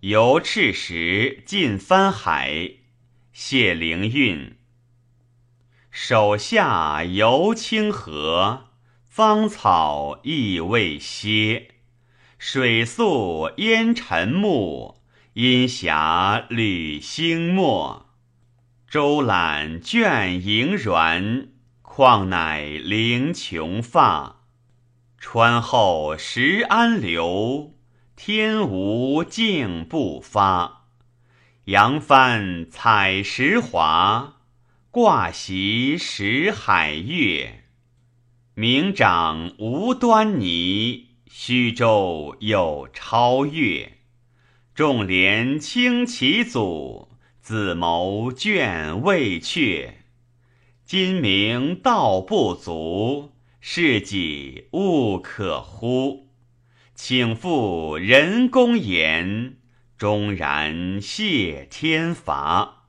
游赤石，尽帆海。谢灵运。手下游清河，芳草亦未歇。水宿烟尘暮，阴霞履星没。舟览倦萦软，况乃凌琼发。川后石安流，天无净不发。扬帆采石华，挂席识海月。明掌无端倪，虚舟有超越。众怜轻其祖，子谋倦未却。今明道不足，是己勿可乎？请复人公言。终然谢天罚。